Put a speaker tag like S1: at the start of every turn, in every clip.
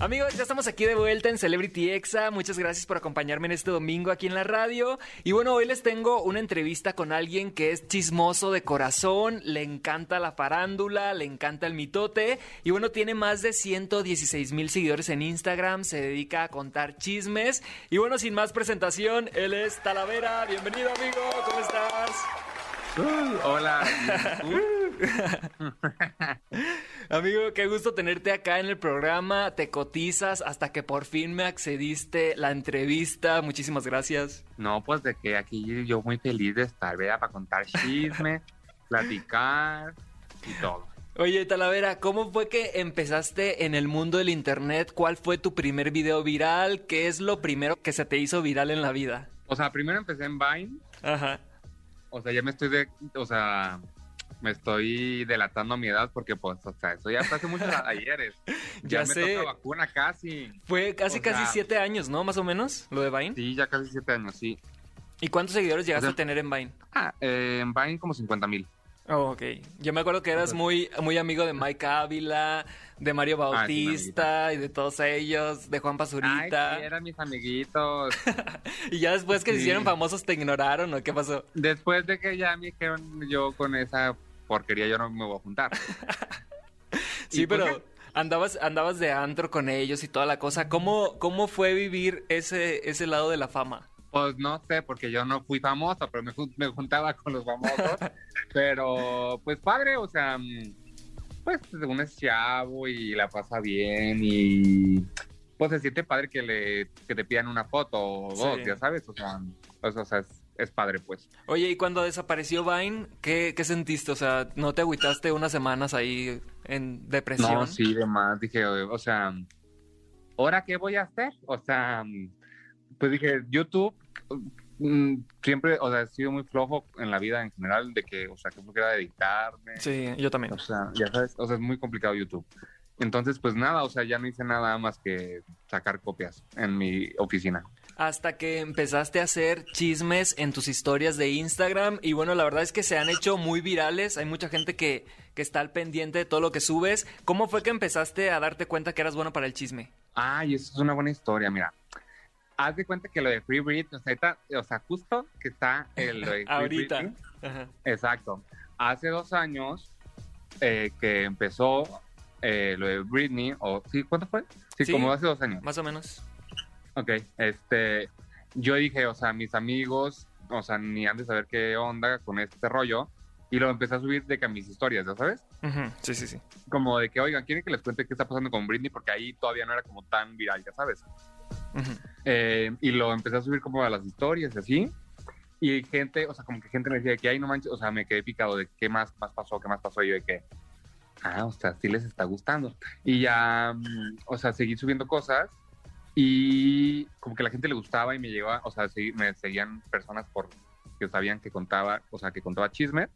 S1: Amigos, ya estamos aquí de vuelta en Celebrity Exa. Muchas gracias por acompañarme en este domingo aquí en la radio. Y bueno, hoy les tengo una entrevista con alguien que es chismoso de corazón, le encanta la farándula, le encanta el mitote. Y bueno, tiene más de 116 mil seguidores en Instagram, se dedica a contar chismes. Y bueno, sin más presentación, él es Talavera. Bienvenido, amigo, ¿cómo estás?
S2: hola.
S1: Amigo, qué gusto tenerte acá en el programa. Te cotizas hasta que por fin me accediste la entrevista. Muchísimas gracias.
S2: No, pues de que aquí yo muy feliz de estar, ¿verdad? Para contar chisme, platicar y todo.
S1: Oye, Talavera, ¿cómo fue que empezaste en el mundo del internet? ¿Cuál fue tu primer video viral? ¿Qué es lo primero que se te hizo viral en la vida?
S2: O sea, primero empecé en Vine.
S1: Ajá.
S2: O sea, ya me estoy de, o sea, me estoy delatando mi edad porque, pues, o sea, eso ya fue hace muchos ayeres.
S1: Ya
S2: me
S1: sé.
S2: toca vacuna casi.
S1: Fue casi,
S2: O
S1: casi
S2: sea-
S1: siete años, ¿no? Más o menos, lo de Vine.
S2: Sí, ya casi siete años, sí.
S1: ¿Y cuántos seguidores llegaste
S2: O sea-
S1: a tener en Vine?
S2: Ah, eh, en Vine como 50 mil.
S1: Oh, ok. Yo me acuerdo que eras muy, muy amigo de Mike Ávila, de Mario
S2: Ah,
S1: Bautista y de todos ellos, de Juan
S2: Ay,
S1: Pazurita.
S2: sí, eran mis amiguitos.
S1: y ya después que se
S2: Sí.
S1: hicieron famosos te ignoraron o qué pasó?
S2: Después de que ya me dijeron yo con esa porquería yo no me voy a juntar.
S1: Sí,
S2: ¿Y por
S1: pero andabas, andabas de antro con ellos y toda la cosa. ¿Cómo, cómo fue vivir ese, ese lado de la fama?
S2: Pues no sé, porque yo no fui famoso, pero me, me juntaba con los famosos. pero pues padre, o sea, mm, pues uno es chavo y la pasa bien y pues se siente padre que le que te pidan una foto o dos,
S1: Sí.
S2: ya sabes, o sea, pues, o sea, es, es padre pues.
S1: Oye, ¿y cuando desapareció Vine, qué, qué sentiste? O sea, ¿no te agüitaste unas semanas ahí en depresión?
S2: No, sí, demás, dije, o sea, ¿ahora qué voy a hacer? O sea, pues dije, YouTube, mm, siempre, o sea, he sido muy flojo en la vida en general, de que, o sea, que era editarme.
S1: Sí, yo también.
S2: O sea, ya sabes, o sea, es muy complicado YouTube. Entonces, pues nada, o sea, ya no hice nada más que sacar copias en mi oficina.
S1: Hasta que empezaste a hacer chismes en tus historias de Instagram. Y bueno, la verdad es que se han hecho muy virales. Hay mucha gente que, que está al pendiente de todo lo que subes. ¿Cómo fue que empezaste a darte cuenta que eras bueno para el chisme?
S2: Ay, eso es una buena historia, mira. Haz de cuenta que lo de Free Britney, o sea, o sea justo que está el lo de Free
S1: Ahorita.
S2: Britney.
S1: Ajá.
S2: Exacto. Hace dos años eh, que empezó eh, lo de Britney, o sí, ¿cuánto fue? Sí,
S1: Sí.
S2: como hace dos años.
S1: Más o menos.
S2: Ok, este, yo dije, o sea, mis amigos, o sea, ni antes de saber qué onda con este rollo, y lo empecé a subir de que a mis historias, ¿ya sabes?
S1: Ujú, Sí, sí, sí.
S2: Como de que, oigan, ¿quieren que les cuente qué está pasando con Britney? Porque ahí todavía no era como tan viral, ya sabes.
S1: Ujú.
S2: Eh, y lo empecé a subir como a las historias y así. Y gente, o sea, como que gente me decía que, ay, no manches, o sea, me quedé picado de qué más, más pasó, qué más pasó. Y yo de que, ah, o sea, sí les está gustando. Y ya, mm, o sea, seguí subiendo cosas y como que la gente le gustaba y me llegaba, o sea, segui- me seguían personas por que sabían que contaba, o sea, que contaba chisme.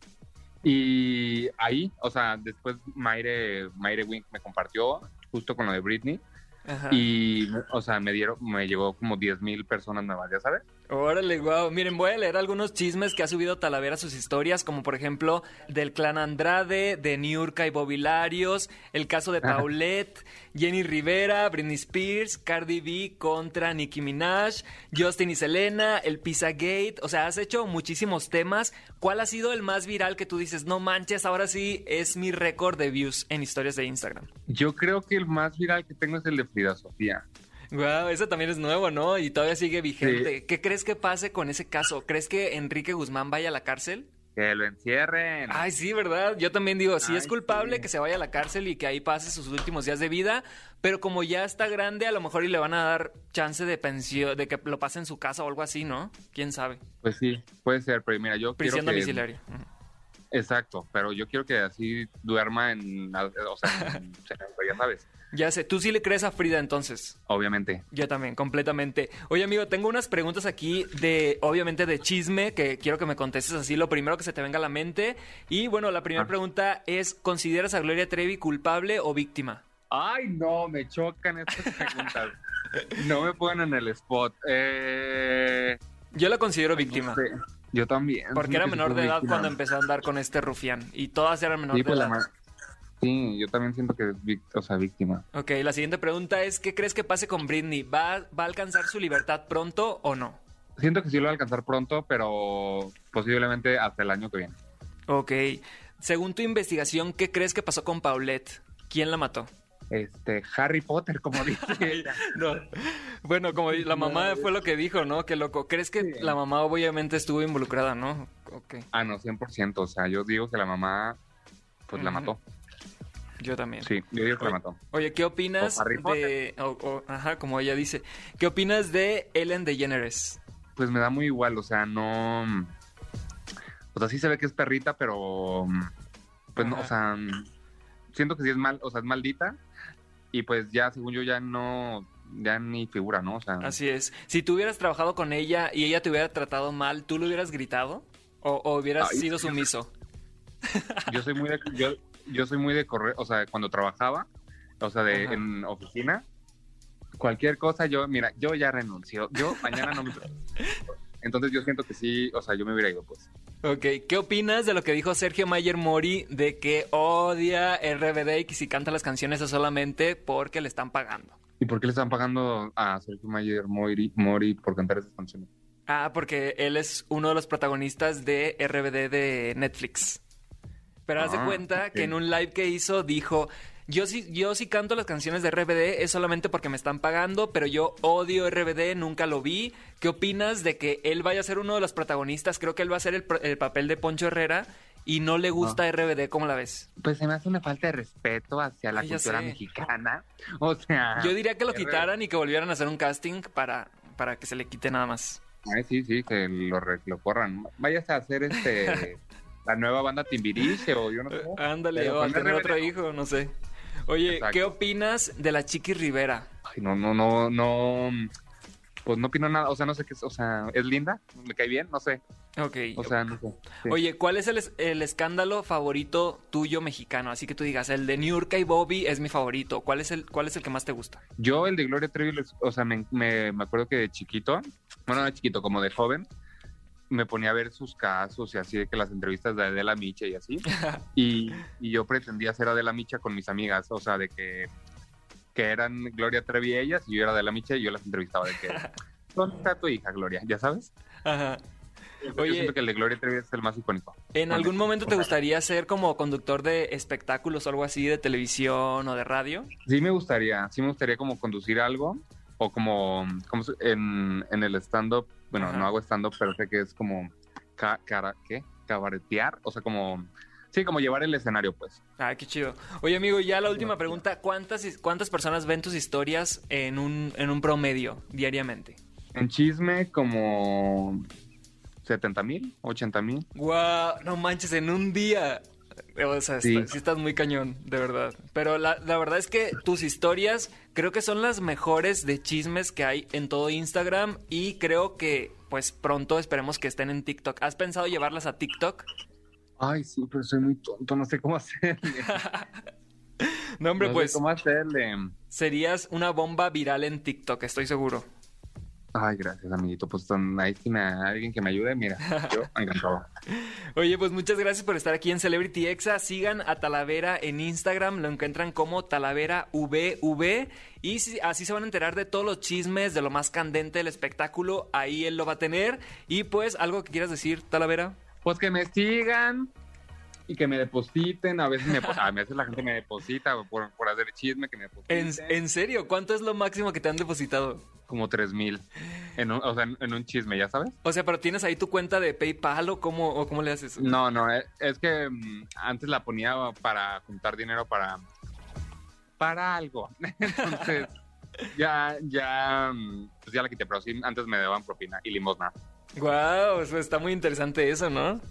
S2: Y ahí, o sea, después Mayre, Mayre Wink me compartió justo con lo de Britney.
S1: Ajá.
S2: Y, o sea, me dieron, me llegó como 10 mil personas nuevas, ¿ya sabes?
S1: Órale, guau. Miren, voy a leer algunos chismes que ha subido Talavera a sus historias, como por ejemplo del clan Andrade, de Niurka y Bobilarios, el caso de Paulette, Jenny Rivera, Britney Spears, Cardi B contra Nicki Minaj, Justin y Selena, el Pizzagate. O sea, has hecho muchísimos temas. ¿Cuál ha sido el más viral que tú dices, no manches, ahora sí es mi récord de views en historias de Instagram?
S2: Yo creo que el más viral que tengo es el de Frida Sofía.
S1: Wow, eso también es nuevo, ¿no? Y todavía sigue vigente. ¿Qué crees que pase con ese caso? ¿Crees que Enrique Guzmán vaya a la cárcel?
S2: Que lo encierren.
S1: Ay, sí, ¿verdad? Yo también digo, sí es culpable
S2: sí.
S1: que se vaya a la cárcel y que ahí pase sus últimos días de vida, pero como ya está grande, a lo mejor y le van a dar chance de pensión, de que lo pase en su casa o algo así, ¿no? ¿Quién sabe?
S2: Pues sí, puede ser, pero mira, yo
S1: Prisión
S2: quiero
S1: domiciliaria.
S2: Exacto, pero yo quiero que así duerma en, o sea, en ya sabes,
S1: Ya sé, tú sí le crees a Frida entonces.
S2: obviamente.
S1: Yo también, completamente. Oye, amigo, tengo unas preguntas aquí de, obviamente, de chisme, que quiero que me contestes así, lo primero que se te venga a la mente. Y bueno, la primera
S2: Ah.
S1: pregunta es, ¿consideras a Gloria Trevi culpable o víctima?
S2: Ay, no, me chocan estas preguntas. No me pongan en el spot. Eh,
S1: Yo la considero víctima.
S2: no sé. Yo también.
S1: Porque era menor de edad
S2: víctima.
S1: cuando empezó a andar con este rufián. Y todas eran menor
S2: Sí,
S1: de
S2: pues, la
S1: edad.
S2: ma- sí, yo también siento que es víct- o sea, víctima.
S1: Ok, la siguiente pregunta es, ¿qué crees que pase con Britney? ¿Va, ¿Va a alcanzar su libertad pronto o no?
S2: Siento que sí lo va a alcanzar pronto, pero posiblemente hasta el año que viene.
S1: Ok. Según tu investigación, ¿qué crees que pasó con Paulette? ¿Quién la mató?
S2: Este, Harry Potter, como dice ella.
S1: No. Bueno, como la mamá fue lo que dijo, ¿no? Qué loco. ¿Crees que
S2: Sí.
S1: la mamá obviamente estuvo involucrada, no? Ok.
S2: Ah, no, 100%. O sea, yo digo que la mamá, pues la mató.
S1: Yo también.
S2: Sí, yo digo que la mató.
S1: Oye, ¿qué opinas
S2: O
S1: de... o- o- ajá, como ella dice. ¿Qué opinas de Ellen DeGeneres?
S2: Pues me da muy igual, o sea, no... O sea, sí se ve que es perrita, pero... Pues no, o sea, siento que sí es mal, o sea, es maldita. Y pues ya, según yo, ya no, ya ni figura, ¿no? O sea,
S1: Así es. Si tú hubieras trabajado con ella y ella te hubiera tratado mal, ¿tú le hubieras gritado? ¿O, o hubieras
S2: Ay,
S1: sido sumiso?
S2: yo soy muy de, yo, yo soy muy de correr, o sea, cuando trabajaba, o sea, de,
S1: Ajá.
S2: en oficina, cualquier cosa, yo, mira, yo ya renuncio, yo mañana no me... Entonces yo siento que sí, o sea, yo me hubiera ido, pues.
S1: Ok, ¿qué opinas de lo que dijo Sergio Mayer Mori de que odia RBD y que si canta las canciones es solamente porque le están pagando?
S2: ¿Y por qué le están pagando a Sergio Mayer Mori, Mori por cantar esas canciones?
S1: Ah, porque él es uno de los protagonistas de RBD de Netflix. Pero haz de
S2: Ah,
S1: cuenta que en un live que hizo dijo, yo sí, yo sí canto las canciones de RBD, es solamente porque me están pagando, pero yo odio RBD, nunca lo vi. ¿Qué opinas de que él vaya a ser uno de los protagonistas? Creo que él va a ser el, el papel de Poncho Herrera y no le gusta RBD, ¿cómo la ves?
S2: Pues se me hace una falta de respeto hacia la
S1: Ay,
S2: cultura mexicana. O sea...
S1: Yo diría que lo quitaran y que volvieran a hacer un casting para, para que se le quite nada más.
S2: Ay, sí, sí, que lo, lo corran. Vayas a hacer este... la nueva banda Timbiriche o yo no sé.
S1: Ándale, o a
S2: con
S1: tener otro hijo, no sé. Oye,
S2: Exacto.
S1: ¿qué opinas de la Chiqui Rivera?
S2: Ay, no, no, no, no. Pues no opino nada. O sea, no sé qué es. O sea, ¿es linda? ¿Me cae bien? No sé.
S1: Ok.
S2: O sea, no sé. Sí.
S1: Oye, ¿cuál es el, el escándalo favorito tuyo mexicano? Así que tú digas, el de Niurka y Bobby es mi favorito. ¿Cuál es el, cuál es el que más te gusta?
S2: Yo, el de Gloria Trevi, o sea, me, me, me acuerdo que de chiquito, bueno, no de chiquito, como de joven, me ponía a ver sus casos y así, de que las entrevistas de Adela Micha y así. y, y yo pretendía ser Adela Micha con mis amigas, o sea, de que, que eran Gloria Trevi ellas y yo era Adela Micha y yo las entrevistaba de que, ¿dónde está tu hija, Gloria? ¿Ya sabes?
S1: Ajá.
S2: Yo
S1: Oye.
S2: siento que el de Gloria Trevi es el más icónico.
S1: ¿En algún momento te gustaría ser como conductor de espectáculos o algo así, de televisión o de radio?
S2: Sí me gustaría, sí me gustaría como conducir algo o como, como en, en el stand-up, bueno,
S1: Ajá.
S2: no hago stand-up, pero sé que es como, ca- cara, ¿qué? Cabaretear, o sea, como, sí, como llevar el escenario, pues.
S1: Ah, qué chido. Oye, amigo, ya la última pregunta. ¿Cuántas, cuántas personas ven tus historias en un, en un promedio diariamente?
S2: En chisme como 70 mil, 80 mil.
S1: Guau, no manches, en un día. O sea,
S2: Sí.
S1: está- sí estás muy cañón, de verdad. Pero la, la verdad es que tus historias creo que son las mejores de chismes que hay en todo Instagram y creo que pues pronto esperemos que estén en TikTok. ¿Has pensado llevarlas a TikTok?
S2: Ay, sí, pero soy muy tonto, no sé cómo hacerle.
S1: No, hombre,
S2: No sé
S1: pues
S2: cómo hacerle.
S1: serías una bomba viral en TikTok, estoy seguro.
S2: Ay, gracias, amiguito. Pues ahí tiene a alguien que me ayude, mira, yo encantado.
S1: Oye, pues muchas gracias por estar aquí en Celebrity Exa. Sigan a Talavera en Instagram, lo encuentran como Talavera VV y así se van a enterar de todos los chismes, de lo más candente del espectáculo. Ahí él lo va a tener. Y pues, algo que quieras decir, Talavera.
S2: Pues que me sigan y que me depositen. A veces me, a veces la gente me deposita por, por hacer chisme, que me
S1: En,
S2: depositen.
S1: en serio, ¿cuánto es lo máximo que te han depositado?
S2: Como tres mil. En un, o sea, en, un chisme, ¿ya sabes?
S1: O sea, pero tienes ahí tu cuenta de PayPal o cómo, o cómo le haces?
S2: No, no, es, es que mm, antes la ponía para juntar dinero para para algo. Entonces, ya, ya, mm, pues ya la quité, pero sí, antes me daban propina y limosna.
S1: Eso está muy interesante eso, ¿no?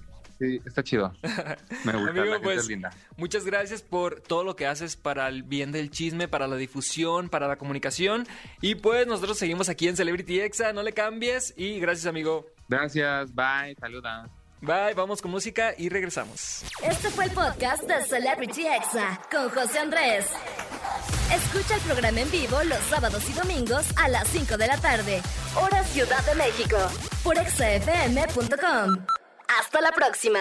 S2: Sí, está chido. Me gusta,
S1: Amigo,
S2: la gente
S1: pues,
S2: es linda.
S1: Muchas gracias por todo lo que haces para el bien del chisme, para la difusión, para la comunicación. Y pues nosotros seguimos aquí en Celebrity Exa, no le cambies. Y gracias, amigo.
S2: Gracias, bye, saluda.
S1: Bye, vamos con música y regresamos.
S3: Este fue el podcast de Celebrity Exa con José Andrés. Escucha el programa en vivo los sábados y domingos a las 5 de la tarde, hora Ciudad de México, por exafm.com. Hasta la próxima.